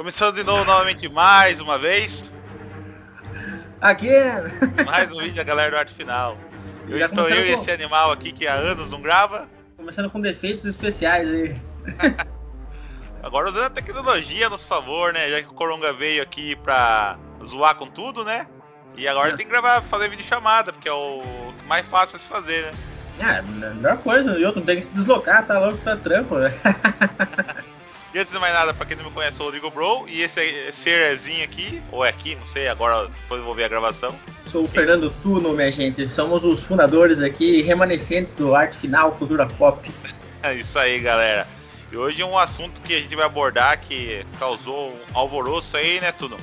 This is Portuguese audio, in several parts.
Começando de novo novamente mais uma vez. Aqui. Mais um vídeo da galera do Arte Final. Eu Já estou eu começando e com- esse animal aqui que há anos não grava. Começando com defeitos especiais aí. Agora usando a tecnologia a nosso favor, né? Já que o Coronga veio aqui pra zoar com tudo, né? E agora É. tem que gravar, fazer vídeo chamada, porque é o mais fácil a se fazer, né? A melhor coisa, eu não tenho que se deslocar, tá louco, tá trampo. né? E antes de mais nada, pra quem não me conhece, eu sou o Rodrigo Bro. E esse serzinho aqui, ou é aqui, não sei, agora depois eu vou ver a gravação. Sou o Fernando Tuno, minha gente. Somos os fundadores aqui, remanescentes do Arte Final Cultura Pop. É isso aí, galera. E hoje é um assunto que a gente vai abordar que causou um alvoroço aí, né, Tuno?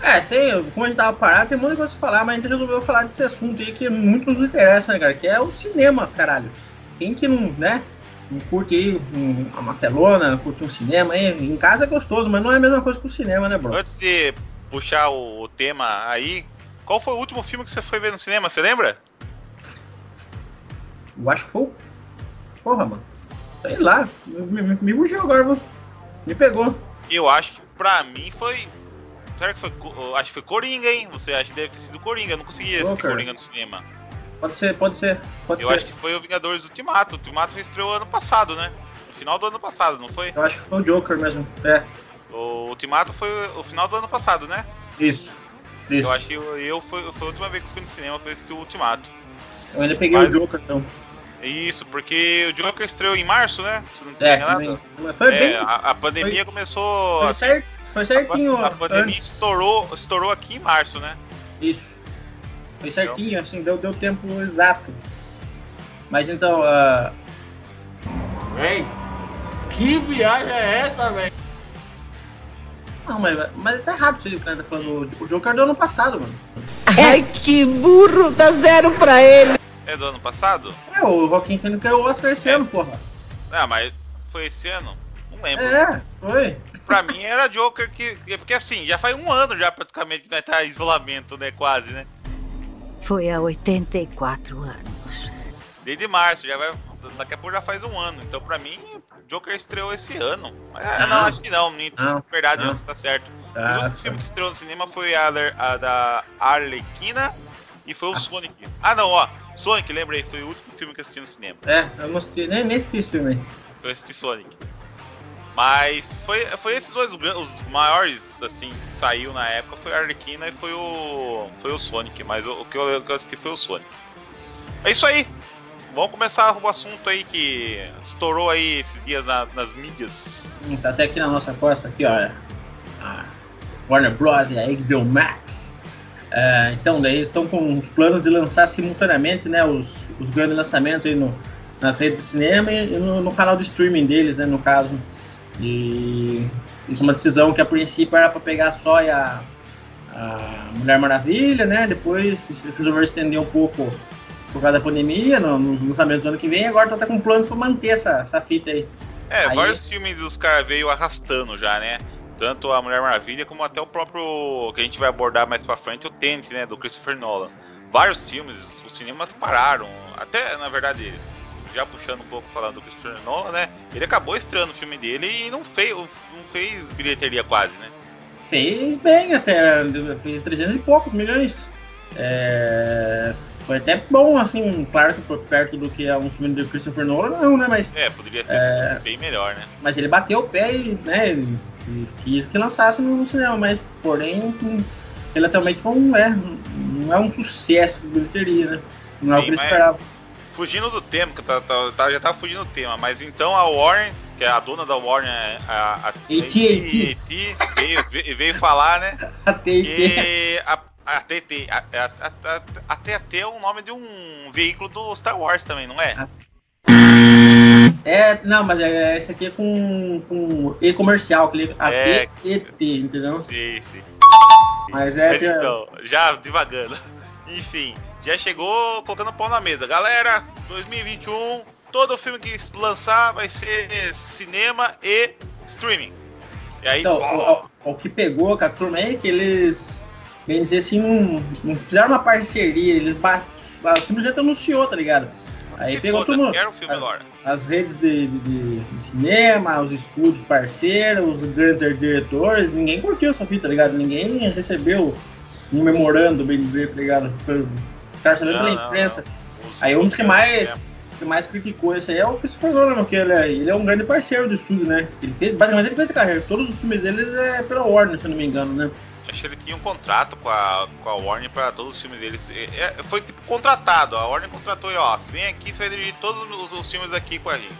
É, tem, como a gente tava parado, tem muita coisa pra falar, mas a gente resolveu falar desse assunto aí que muito nos interessa, né, cara? Que é o cinema, caralho. Quem que não, né? Curte aí um- uma telona, curte um cinema aí. Em casa é gostoso, mas não é a mesma coisa que o cinema, né, bro? Antes de puxar o, tema aí, qual foi o último filme que você foi ver no cinema? Você lembra? Eu acho que foi. Porra, mano. Sei lá. Me, me, me fugiu agora, viu? Me pegou. Eu acho que pra mim foi. Será que foi. Acho que foi Coringa, hein? Você acha que deve ter sido Coringa? Eu não consegui assistir. Coringa no cinema. Pode ser, pode ser. Pode Eu ser. acho que foi o Vingadores Ultimato. O Ultimato estreou ano passado, né? No final do ano passado, não foi? Eu acho que foi o Joker mesmo. É, O Ultimato foi o final do ano passado, né? isso. Isso. Eu acho que eu, eu foi, foi a última vez que fui no cinema foi assistir o Ultimato. Eu ainda peguei Mas- o Joker, então. Isso, porque o Joker estreou em março, né? Se não É, tem nada. sim, mas foi É, bem. a, a pandemia começou. Foi, assim, cer- foi certinho a, a pandemia antes. estourou, estourou aqui em março, né? Isso. Foi certinho, assim, deu, deu tempo exato. Mas então, ah, Véi, que viagem é essa, velho? não, mas, mas tá errado isso aí, o cara tá falando. O Joker do ano passado, mano. Ai, que burro, dá zero pra ele. É do ano passado? É, o Joaquim Phoenix ganhou o Oscar esse É. ano, porra. Ah, mas foi esse ano? Não lembro. É, foi. Pra mim era Joker que. Porque assim, já faz um ano já praticamente que nós tá em isolamento, né? Quase, né? Foi há 84 anos. Desde março, já vai. Daqui a pouco já faz um ano. Então pra mim, Joker estreou esse ano. Ah, não, acho que não. minto. Não. Verdade, Não. você tá certo. o Ah, outro filme que estreou no cinema foi a, a da Arlequina e foi o Nossa. Sonic. Ah não, ó. Sonic, lembrei, foi o último filme que eu assisti no cinema. É, eu não assisti, nem, nem assisti esse filme aí. Eu assisti Sonic. Mas foi, foi esses dois os, maiores, assim, que saiu na época, foi a Arlequina e foi o. Foi o Sonic, mas o, o que, eu, eu assisti foi o Sonic. É isso aí! Vamos começar o assunto aí que estourou aí esses dias na- nas mídias. Tá até aqui na nossa costa, aqui, ó. A Warner Bros. e a HBO Max. É, então, daí estão com os planos de lançar simultaneamente, né, os, os grandes lançamentos aí no, nas redes de cinema e no, no canal de streaming deles, né, no caso. E isso é uma decisão que a princípio era para pegar só a, a Mulher Maravilha, né, depois resolveram estender um pouco por causa da pandemia, no, nos lançamentos do ano que vem, agora estão até com planos para manter essa, essa fita aí. É, Aí- vários filmes os caras veio arrastando já, né? Tanto a Mulher Maravilha como até o próprio que a gente vai abordar mais pra frente, o Tenet, né, do Christopher Nolan. Vários filmes, os cinemas pararam. Até, na verdade, já puxando um pouco falando do Christopher Nolan, né? Ele acabou estreando o filme dele e não fez, não fez bilheteria quase, né? Fez bem até, fez 300 e poucos milhões. É, foi até bom, assim, claro que por perto do que é um filme do Christopher Nolan, não, né? Mas, É, poderia ter É. sido bem melhor, né? mas ele bateu o pé e, né, quis que lançasse no, cinema, mas porém, relativamente foi um, é, não é um sucesso de bilheteria, né? Não é o Sim, que eles mas- esperavam. Fugindo do tema, que tá, tá- tá- já tá fugindo do tema, mas então a Warner, que é a dona da Warner, a, a, AT&T. AT&T, veio, veio, falar, né? Até aí, que a, a TT, a, a, a, a TAT é o nome de um veículo do Star Wars também, não é? É, não, mas é, esse aqui é com, com E comercial, que É. AT&T, entendeu? Sim, sim. Mas é, Mas que- então, já devagando. Enfim, já chegou colocando pau na mesa. Galera, 2021, todo filme que lançar vai ser cinema e streaming. E aí, Então, o, o- o que pegou com a turma é que eles, bem dizer assim, não, não fizeram uma parceria, eles simplesmente anunciou, tá ligado? Aí Se pegou foda, todo mundo. Quero o filme. As redes de, de- de- de cinema, os estúdios parceiros, os grandes diretores, ninguém curtiu essa fita, tá ligado? Ninguém recebeu um memorando, bem dizer, tá ligado? Foi- Os caras Não, pela imprensa. Aí um dos os que mais- O que mais criticou isso aí é o Christopher Nolan, porque ele é, ele é um grande parceiro do estúdio, né? Ele fez, basicamente ele fez a carreira. Todos os filmes dele é pela Warner, se eu não me engano, né? Acho que ele tinha um contrato com a, com a Warner pra todos os filmes deles. É, é, foi tipo contratado. A Warner contratou ele, ó. Vem aqui, você vai dirigir todos os, os filmes aqui com a gente.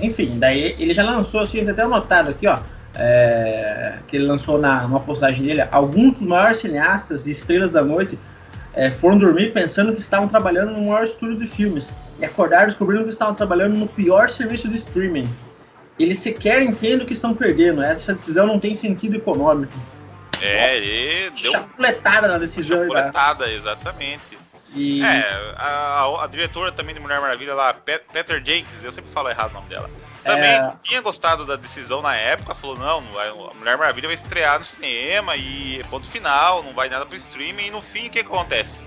Enfim, daí ele já lançou, assim, até anotado aqui, ó. é, que ele lançou na, numa postagem dele. Alguns dos maiores cineastas e estrelas da noite é, foram dormir pensando que estavam trabalhando no maior estúdio de filmes. E acordaram descobrindo que estavam trabalhando no pior serviço de streaming. Eles sequer entendem o que estão perdendo. Essa decisão não tem sentido econômico. É, ele deu Chapuletada na decisão. cara. chapuletada, exatamente. E, É, a, a- diretora também de Mulher Maravilha lá, Pe- Peter Jenkins, eu sempre falo errado o nome dela. Também É. tinha gostado da decisão na época, falou, não, a Mulher Maravilha vai estrear no cinema e ponto final, não vai nada pro streaming, e no fim o que, acontece?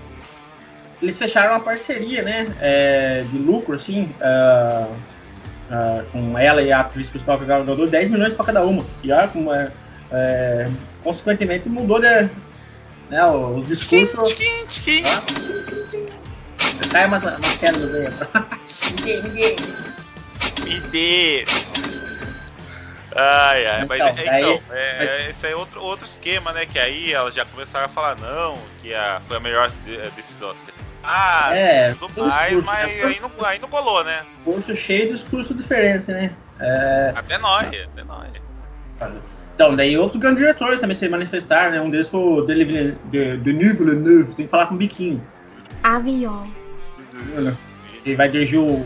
eles fecharam uma parceria, né? é, de lucro, assim. ah, ah, com ela e a atriz principal que ganhou 10 milhões para cada uma. E olha como é, é, consequentemente mudou de, né, o, o discurso. Tchiquim, tchiquim. Cai umas, umas células aí. ninguém, ninguém. Me dê. Ai, ai, mas Então, é, daí- então, é, esse é outro, outro esquema, né? Que aí elas já começaram a falar, não, que a, foi a melhor de- decisão. Ah, É, tudo mais, discurso, mas né? Aí não, aí não colou, né? Discurso cheio de discurso diferente, né? É, Até nós, até nós. Então, daí outros grandes diretores também se manifestaram, né? Um deles foi o Denis Villeneuve, de- Denis Villeneuve, tem que falar com o biquinho. Avião. Ele vai dirigir o,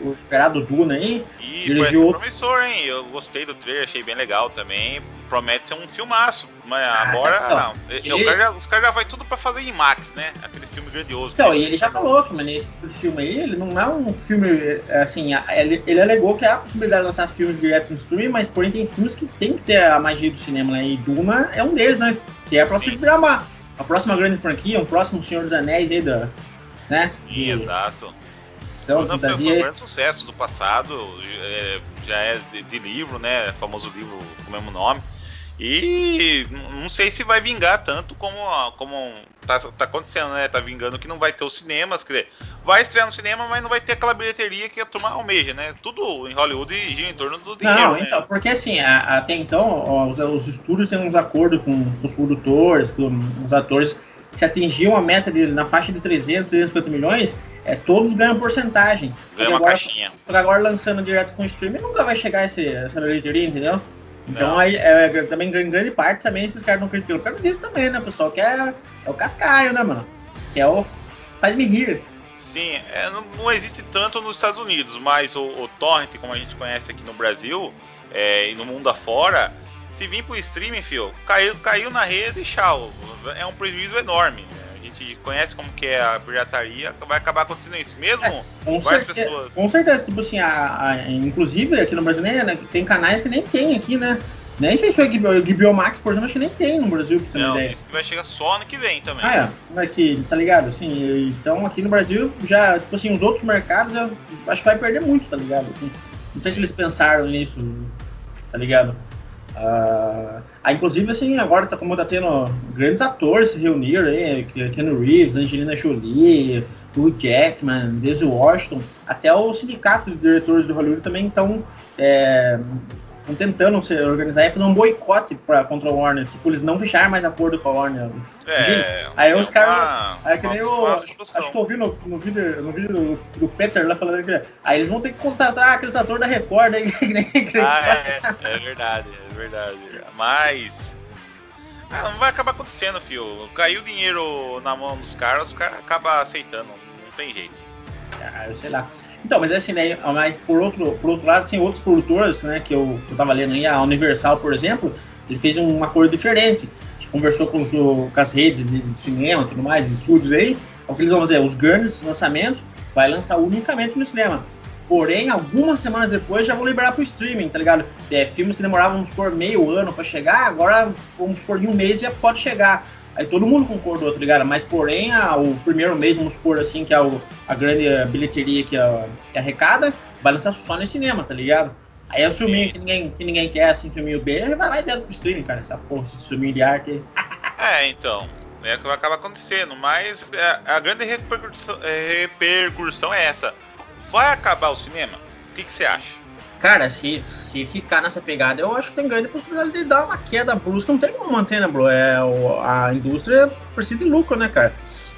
o esperado Duna aí. E Dirigiu promissor, hein? Eu gostei do trailer, achei bem legal também. Promete ser um filmaço. Mas Ah, agora. então, não. E- ele- o cara já- os caras já vai tudo pra fazer IMAX, né? Aquele filme grandioso. Então, e ele já falou que, mano, esse tipo de filme aí, ele não é um filme, é, assim, ele, ele alegou que há a possibilidade de lançar filmes direto no streaming, mas porém tem filmes que tem que ter a magia do cinema, né? E Duna é um deles, né? Que é pra se Sim. uma, a próxima grande franquia, um próximo Senhor dos Anéis aí da, né? Sim, De exato. ação, Duna foi, foi um fantasia. grande sucesso do passado. é, já é de, de livro, né? Famoso livro com o mesmo nome. E não sei se vai vingar tanto como, como tá, tá acontecendo, né? Tá vingando que não vai ter os cinemas, quer dizer, vai estrear no cinema, mas não vai ter aquela bilheteria que a turma almeja, né? Tudo em Hollywood gira em torno do dinheiro, Não, né? então, porque assim, a- até então, ó, os, os estúdios têm uns acordos com, os produtores, com os atores. Se atingir uma meta de, na faixa de 300, 350 milhões, é, todos ganham porcentagem. Ganha uma agora- caixinha. Só agora lançando direto com o streaming nunca vai chegar esse, essa bilheteria, entendeu? Então aí é, também em grande parte também esses caras não criticam por causa disso também, né, pessoal? Que é, é o cascaio, né, mano? Que é o faz-me rir. Sim, é, não, não existe tanto nos Estados Unidos, mas o, o torrent, como a gente conhece aqui no Brasil é, e no mundo afora, se vir pro streaming, fio, caiu, caiu na rede e tchau. É um prejuízo enorme. A gente conhece como que é a pirataria, vai acabar acontecendo isso. Mesmo Com várias certeza, pessoas. com certeza, tipo assim, a, a- inclusive aqui no Brasil, né, né, tem canais que nem tem aqui, né? Nem sei se o HBO, Max, por exemplo, acho que nem tem no Brasil, pra você Não, ideia. isso que vai chegar só ano que vem também. Ah, é. Como é que, tá ligado? Assim, então aqui no Brasil, já, tipo assim, os outros mercados, eu acho que vai perder muito, tá ligado? Assim, não sei se eles pensaram nisso, tá ligado? Ah, inclusive, assim, agora tá como tá tendo grandes atores se reuniram aí, Keanu Reeves, Angelina Jolie, Hugh Jackman, Denzel Washington, até o sindicato de diretores de Hollywood também estão estão tentando se organizar e fazer um boicote pra, contra a Warner. Tipo, eles não fecharam mais acordo com a Warner. É, Aí é os uma- caras- Aí que nem uma Acho que eu vi no, no vídeo, no vídeo do, do Peter lá falando que. Aí eles vão ter que contratar aqueles atores da Record aí, que nem. que- Ah, é, é verdade, é verdade. Mas. Ah, não vai acabar acontecendo, fio. Caiu o dinheiro na mão dos caras, os caras acabam aceitando, não tem jeito. Ah, eu sei lá. Então, mas assim, né? Mas por outro, por outro lado, assim, outros produtores, né, que eu, eu tava lendo aí, a Universal, por exemplo, ele fez um acordo diferente. A gente conversou com, os, com as redes de, cinema e tudo mais, estúdios aí. O que eles vão fazer? Os grandes lançamentos vai lançar unicamente no cinema. Porém, algumas semanas depois já vão liberar pro streaming, tá ligado? É, filmes que demoravam, vamos supor, meio ano pra chegar, agora, vamos supor, em um mês já pode chegar. Aí todo mundo concordou, tá ligado? Mas porém, a, o primeiro mês, vamos supor assim, que é o, a grande bilheteria que, a, que arrecada, vai lançar só no cinema, tá ligado? Aí é o filminho que ninguém, que ninguém quer, assim, filminho B, vai lá dentro do streaming, cara. Essa porra, esse filminho de arte. É, então. É o que acaba acontecendo, mas é, a grande repercussão, é, repercussão é essa. Vai acabar o cinema? O que, que você acha? Cara, se, se ficar nessa pegada, eu acho que tem grande possibilidade de dar uma queda brusca. Não tem como manter, né, bro? É, a indústria precisa de lucro, né, cara?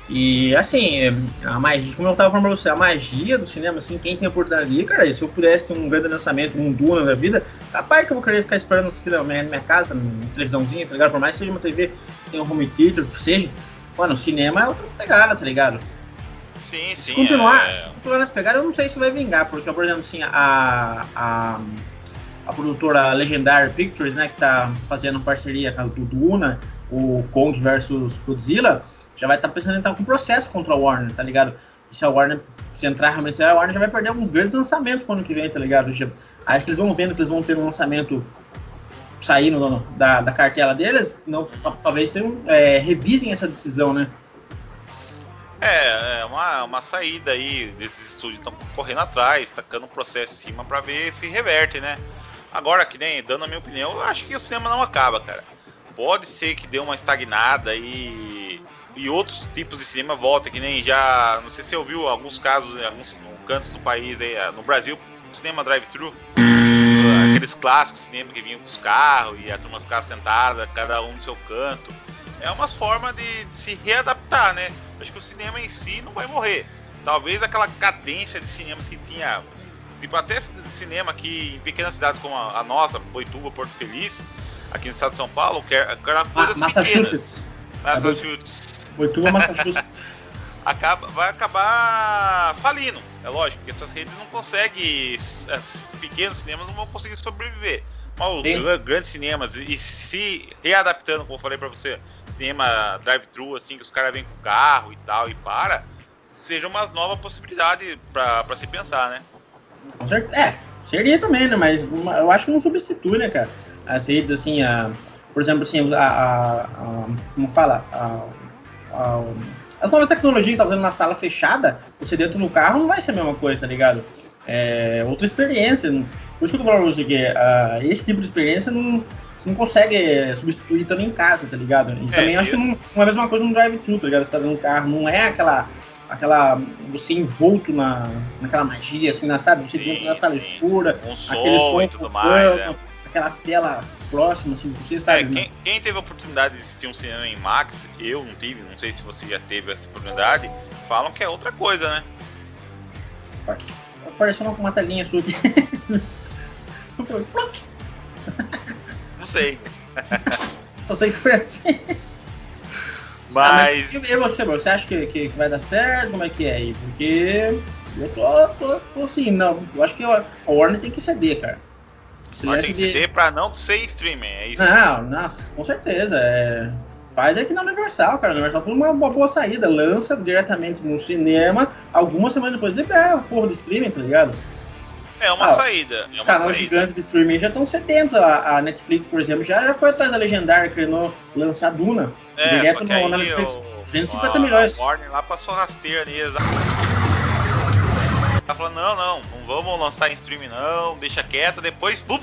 E assim, a magia, como eu tava falando pra você, a magia do cinema, assim, quem tem a oportunidade, cara, se eu pudesse ter um grande lançamento, um Duna da vida, capaz que eu vou querer ficar esperando no minha, minha casa, na televisãozinha, tá ligado? Por mais que seja uma TV, tem um home theater, que seja. Mano, o cinema é outra pegada, tá ligado? Sim, sim. Se continuar, é... se continuar nessa pegada, eu não sei se vai vingar, porque, por exemplo, assim, a, a, a produtora Legendary Pictures, né, que tá fazendo parceria com o Duna, o Kong versus Godzilla, já vai estar tá pensando em entrar com processo contra a Warner, tá ligado? E se a Warner, se entrar realmente, a Warner já vai perder alguns grandes lançamentos pro ano que vem, tá ligado? Acho que eles vão vendo que eles vão ter um lançamento saindo da, da cartela deles, não, talvez tenham, é, revisem essa decisão, né? É, é uma, uma saída aí desses estúdios estão correndo atrás, tacando o processo em cima para ver se reverte, né? Agora, que nem dando a minha opinião, eu acho que o cinema não acaba, cara. Pode ser que dê uma estagnada e e outros tipos de cinema volta, que nem já, não sei se você ouviu alguns casos em alguns cantos do país aí, no Brasil, cinema drive-thru, aqueles clássicos cinema que vinham com os carros e a turma ficava sentada, cada um no seu canto. É umas formas de, de se readaptar, né? Acho que o cinema em si não vai morrer. Talvez aquela cadência de cinemas que tinha, tipo até cinema aqui em pequenas cidades como a, a nossa, Boituva, Porto Feliz, aqui no estado de São Paulo, que era, que era coisas Massachusetts. pequenas. Massachusetts. Boituva, Massachusetts. Acaba, vai acabar falindo, é lógico, porque essas redes não conseguem, esses pequenos cinemas não vão conseguir sobreviver. Mas os grandes cinemas, e se readaptando, como eu falei pra você, cinema drive-thru, assim, que os caras vêm com carro e tal, e para, seja uma nova possibilidade pra se pensar, né? É, seria também, né? Mas eu acho que não substitui, né, cara? As redes, assim, a, por exemplo, assim, a, a, a como fala, a, as novas tecnologias tá na sala fechada, você dentro do carro não vai ser a mesma coisa, tá ligado? É outra experiência. Por isso que eu tô falando pra você que uh, esse tipo de experiência não, você não consegue substituir também em casa, tá ligado? E é, também acho que não, não, é a mesma coisa no drive-thru, tá ligado? Você tá dentro do carro, não é aquela aquela você envolto na, naquela magia, assim, na, sabe? Você dentro da sala escura, um aquele som e tudo mais, né? aquela tela próxima, assim, você é, sabe. É, quem, quem, teve a oportunidade de assistir um cinema em Max, eu não tive, não sei se você já teve essa oportunidade, falam que é outra coisa, né? Apareceu uma, uma telinha sua aqui. não sei. Só sei que foi assim. Mas. Ah, mas e você, bro? Você acha que, que, que, vai dar certo? Como é que é aí? Porque eu tô, tô, tô assim, não. Eu acho que a Warner tem que ceder, cara. Se tem que de... ser pra não ser streaming, é isso? Não, nossa, com certeza. É... Faz aqui na Universal, cara. A Universal foi uma, uma, boa saída. Lança diretamente no cinema, algumas semanas depois libera a porra do streaming, tá ligado? É uma ah, saída. Os é canais gigantes de streaming já estão sedentos. A, a, Netflix, por exemplo, já, já foi atrás da Legendária, querendo lançar Duna. É, direto no, na Netflix. O, 250 a, milhões. A Warner lá passou rasteira neles. Tá falando, não, não, não vamos lançar em streaming não, deixa quieto, depois, bum,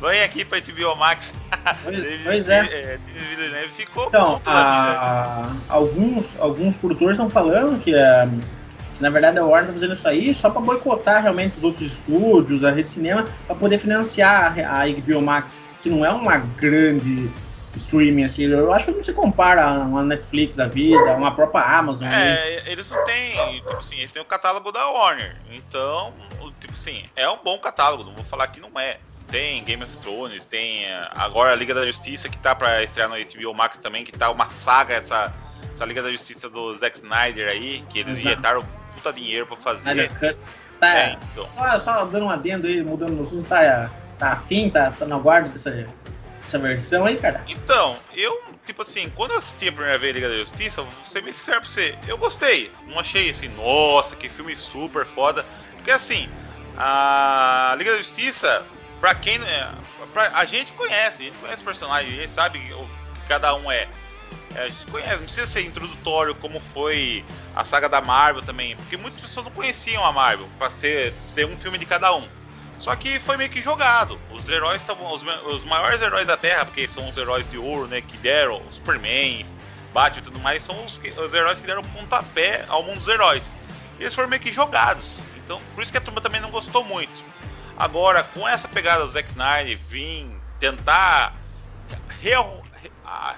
vem aqui pra HBO Max. Pois, pois é. é ficou então, a, alguns, alguns produtores estão falando que, é, que, na verdade a Warner tá fazendo isso aí só para boicotar realmente os outros estúdios, a rede de cinema, para poder financiar a, a HBO Max, que não é uma grande streaming, assim, eu acho que não se compara a uma Netflix da vida, uma própria Amazon. É, né? eles não têm, tipo assim, eles têm o catálogo da Warner, então, tipo assim, é um bom catálogo, não vou falar que não é. Tem Game of Thrones, tem eh, agora a Liga da Justiça que tá pra estrear no HBO Max também, que tá uma saga essa, essa Liga da Justiça do Zack Snyder aí, que eles Exato. injetaram puta dinheiro pra fazer. Snyder Cut. Tá, é, então. só, só dando um adendo aí, mudando no assunto, tá, tá afim, tá, tá na guarda dessa essa versão aí, cara? Então, eu, tipo assim, quando eu assisti a primeira vez Liga da Justiça, vou ser bem sincero pra você, eu gostei. Não achei assim, nossa, que filme super foda. Porque assim, a Liga da Justiça, pra quem. É, pra, a gente conhece, a gente conhece o personagem, a gente sabe o que cada um é. É, a gente conhece, não precisa ser introdutório como foi a saga da Marvel também, porque muitas pessoas não conheciam a Marvel, pra ser, ser um filme de cada um. Só que foi meio que jogado. Os heróis estavam. Os, os, maiores heróis da Terra, porque são os heróis de ouro, né? Que deram, Superman, Batman e tudo mais, são os, os heróis que deram pontapé ao mundo dos heróis. Eles foram meio que jogados. Então, por isso que a turma também não gostou muito. Agora, com essa pegada do Zack Snyder vir tentar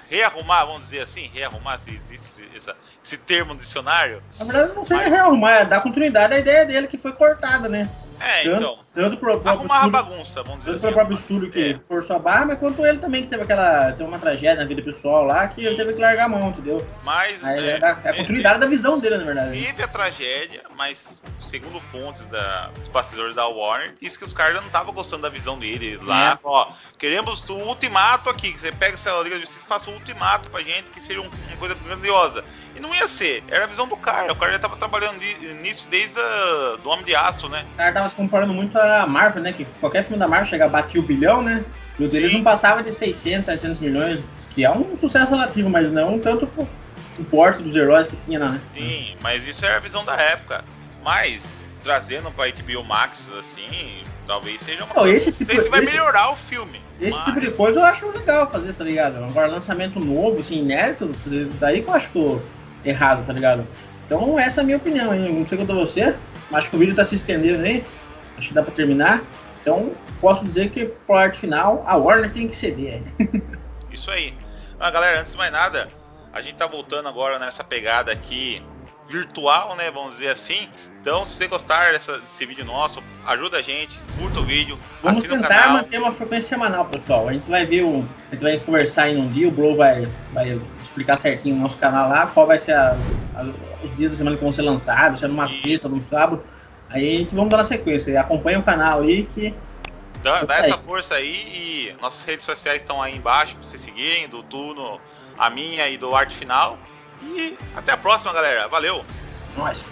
rearrumar, vamos dizer assim, rearrumar, se existe esse, esse termo no dicionário. Na verdade, não seja mas... rearrumar, é dar continuidade à ideia dele que foi cortada, né? É, tanto, então. Tanto pro próprio arrumar estúdio, a bagunça, vamos dizer tanto assim. o próprio estúdio que é. forçou a barra, mas quanto ele também que teve aquela. Teve uma tragédia na vida pessoal lá que ele teve que largar a mão, entendeu? Mas. Aí é, é, a, é a continuidade da visão dele, na verdade. Teve a tragédia, mas segundo fontes da, dos bastidores da Warner, disse que os caras não estavam gostando da visão dele lá. É. Ó, queremos o ultimato aqui, que você pega essa Liga de Justiça e faça um ultimato pra gente, que seria um, uma coisa grandiosa. E não ia ser, era a visão do cara. O cara já tava trabalhando nisso desde a, do Homem de Aço, né? O cara tava se comparando muito a Marvel, né? Que qualquer filme da Marvel chega a bater o bilhão, né? E o deles não passava de 600, 700 milhões, que é um sucesso relativo, mas não tanto pro, pro porte dos heróis que tinha lá, né? Sim, mas isso era a visão da época. Mas, trazendo pra HBO Max, assim, talvez seja uma oh, esse tipo, vai esse, melhorar o filme. Esse mas... tipo de coisa eu acho legal fazer, tá ligado? Agora, lançamento novo, assim, inédito, daí que eu acho que errado, tá ligado? Então, essa é a minha opinião, hein? Não sei quanto a você, acho que o vídeo tá se estendendo aí, acho que dá pra terminar. Então, posso dizer que pro arte final, a Warner tem que ceder. Isso aí. Ah, galera, antes de mais nada, a gente tá voltando agora nessa pegada aqui virtual, né? Vamos dizer assim. Então, se você gostar dessa, desse vídeo nosso, ajuda a gente, curta o vídeo. Vamos tentar manter uma frequência semanal, pessoal. A gente vai ver o. A gente vai conversar aí num dia, o Bro vai, vai explicar certinho no nosso canal lá, qual vai ser as, as, os dias da semana que vão ser lançados, se é numa sexta, num sábado. Aí a gente vamos dar na sequência. Acompanha o canal aí que. Dá, dá essa força aí e nossas redes sociais estão aí embaixo pra vocês seguirem, do Tuno, a minha e do Arte Final. E até a próxima, galera. Valeu! Nós.